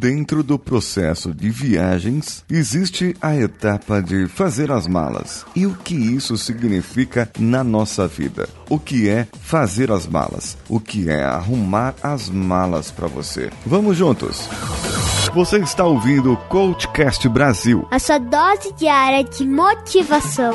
Dentro do processo de viagens, existe a etapa de fazer as malas. E o que isso significa na nossa vida? O que é fazer as malas? O que é arrumar as malas para você? Vamos juntos! Você está ouvindo o Coachcast Brasil a sua dose diária de motivação.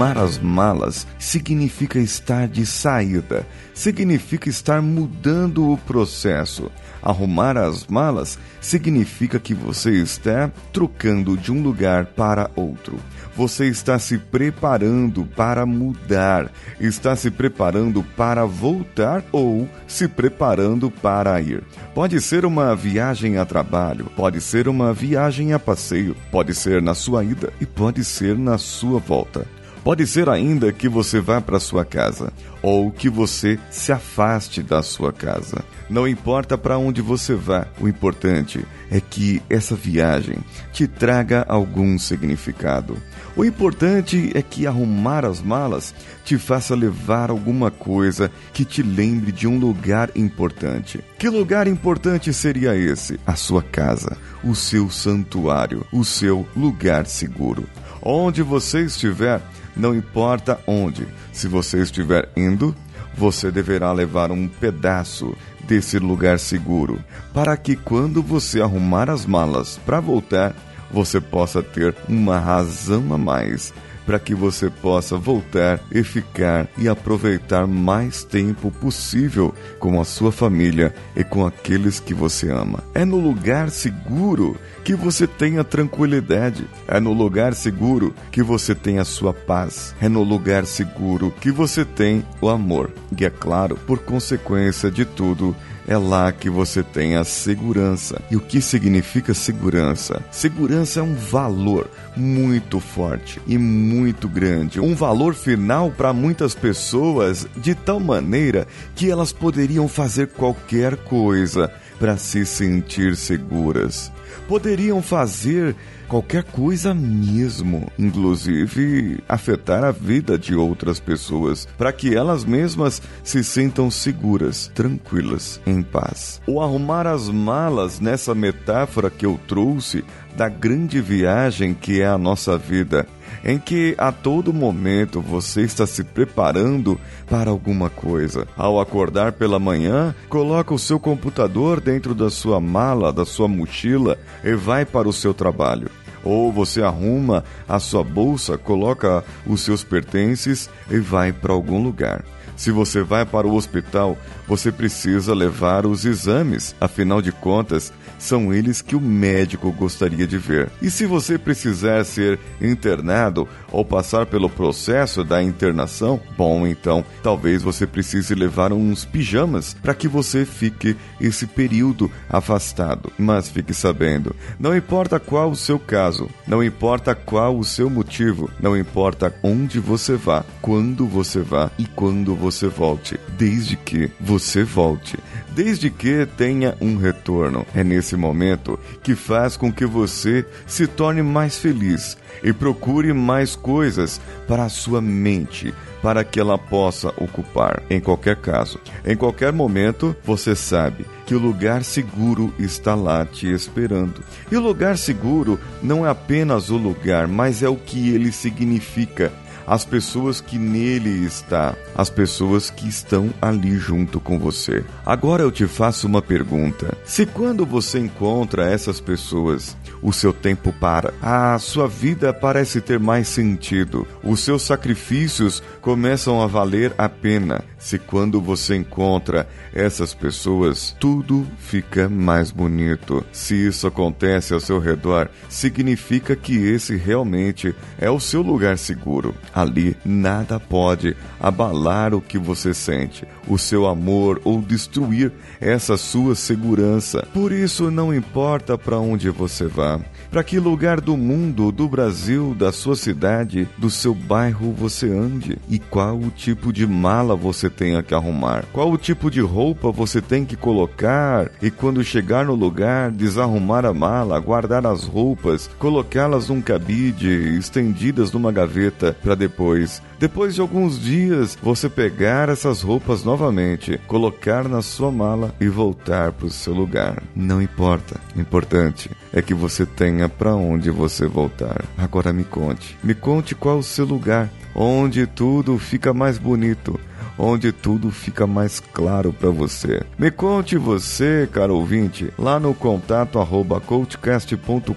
Arrumar as malas significa estar de saída, significa estar mudando o processo. Arrumar as malas significa que você está trocando de um lugar para outro. Você está se preparando para mudar, está se preparando para voltar ou se preparando para ir. Pode ser uma viagem a trabalho, pode ser uma viagem a passeio, pode ser na sua ida e pode ser na sua volta. Pode ser ainda que você vá para sua casa ou que você se afaste da sua casa. Não importa para onde você vá, o importante é que essa viagem te traga algum significado. O importante é que arrumar as malas te faça levar alguma coisa que te lembre de um lugar importante. Que lugar importante seria esse? A sua casa, o seu santuário, o seu lugar seguro. Onde você estiver, não importa onde, se você estiver indo, você deverá levar um pedaço desse lugar seguro, para que quando você arrumar as malas para voltar, você possa ter uma razão a mais para que você possa voltar e ficar e aproveitar mais tempo possível com a sua família e com aqueles que você ama. É no lugar seguro que você tem a tranquilidade. É no lugar seguro que você tem a sua paz. É no lugar seguro que você tem o amor. E é claro, por consequência de tudo, é lá que você tem a segurança. E o que significa segurança? Segurança é um valor muito forte e muito grande, um valor final para muitas pessoas de tal maneira que elas poderiam fazer qualquer coisa para se sentir seguras. Poderiam fazer qualquer coisa mesmo, inclusive afetar a vida de outras pessoas, para que elas mesmas se sintam seguras, tranquilas, em paz. O arrumar as malas nessa metáfora que eu trouxe da grande viagem que é a nossa vida, em que a todo momento você está se preparando para alguma coisa. Ao acordar pela manhã, coloca o seu computador dentro da sua mala, da sua mochila e vai para o seu trabalho ou você arruma a sua bolsa, coloca os seus pertences e vai para algum lugar. Se você vai para o hospital, você precisa levar os exames, afinal de contas, são eles que o médico gostaria de ver. E se você precisar ser internado ou passar pelo processo da internação, bom, então talvez você precise levar uns pijamas para que você fique esse período afastado. Mas fique sabendo, não importa qual o seu caso, não importa qual o seu motivo, não importa onde você vá, quando você vá e quando você volte, desde que você volte desde que tenha um retorno. É nesse momento que faz com que você se torne mais feliz e procure mais coisas para a sua mente, para que ela possa ocupar. Em qualquer caso, em qualquer momento, você sabe que o lugar seguro está lá te esperando. E o lugar seguro não é apenas o lugar, mas é o que ele significa as pessoas que nele está, as pessoas que estão ali junto com você. Agora eu te faço uma pergunta: se quando você encontra essas pessoas, o seu tempo para, a sua vida parece ter mais sentido, os seus sacrifícios começam a valer a pena, Se quando você encontra essas pessoas, tudo fica mais bonito. Se isso acontece ao seu redor, significa que esse realmente é o seu lugar seguro. Ali nada pode abalar o que você sente, o seu amor ou destruir essa sua segurança. Por isso não importa para onde você vá, para que lugar do mundo, do Brasil, da sua cidade, do seu bairro você ande e qual o tipo de mala você tenha que arrumar, qual o tipo de roupa você tem que colocar e quando chegar no lugar, desarrumar a mala, guardar as roupas, colocá-las num cabide, estendidas numa gaveta para depois depois de alguns dias, você pegar essas roupas novamente, colocar na sua mala e voltar para o seu lugar. Não importa. O importante é que você tenha para onde você voltar. Agora me conte. Me conte qual o seu lugar, onde tudo fica mais bonito onde tudo fica mais claro para você. Me conte você, caro ouvinte, lá no contato arroba coachcast.com.br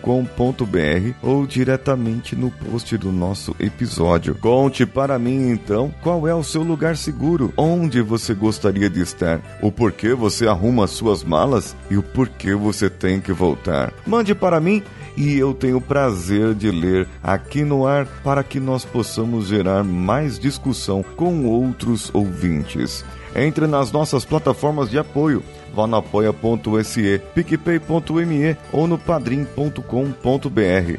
ou diretamente no post do nosso episódio. Conte para mim então qual é o seu lugar seguro, onde você gostaria de estar, o porquê você arruma suas malas e o porquê você tem que voltar. Mande para mim e eu tenho o prazer de ler aqui no ar para que nós possamos gerar mais discussão com outros ouvintes. Entre nas nossas plataformas de apoio vá no apoia.se, picpay.me ou no padrim.com.br.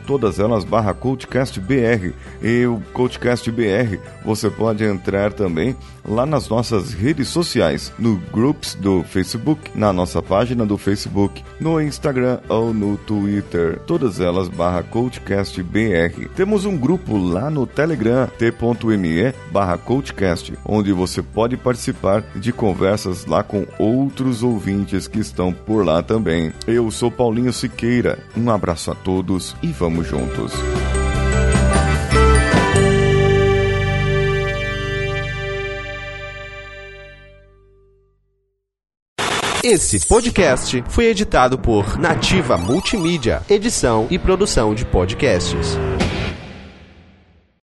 Todas elas barra CoachCastBR. E o CoachCastBR você pode entrar também lá nas nossas redes sociais, no Groups do Facebook, na nossa página do Facebook, no Instagram ou no Twitter. Todas elas barra CoachCastBR. Temos um grupo lá no Telegram, t.me barra CoachCast, onde você pode participar de conversas lá com outros ouvintes ouvintes que estão por lá também. Eu sou Paulinho Siqueira. Um abraço a todos e vamos juntos. Esse podcast foi editado por Nativa Multimídia, edição e produção de podcasts.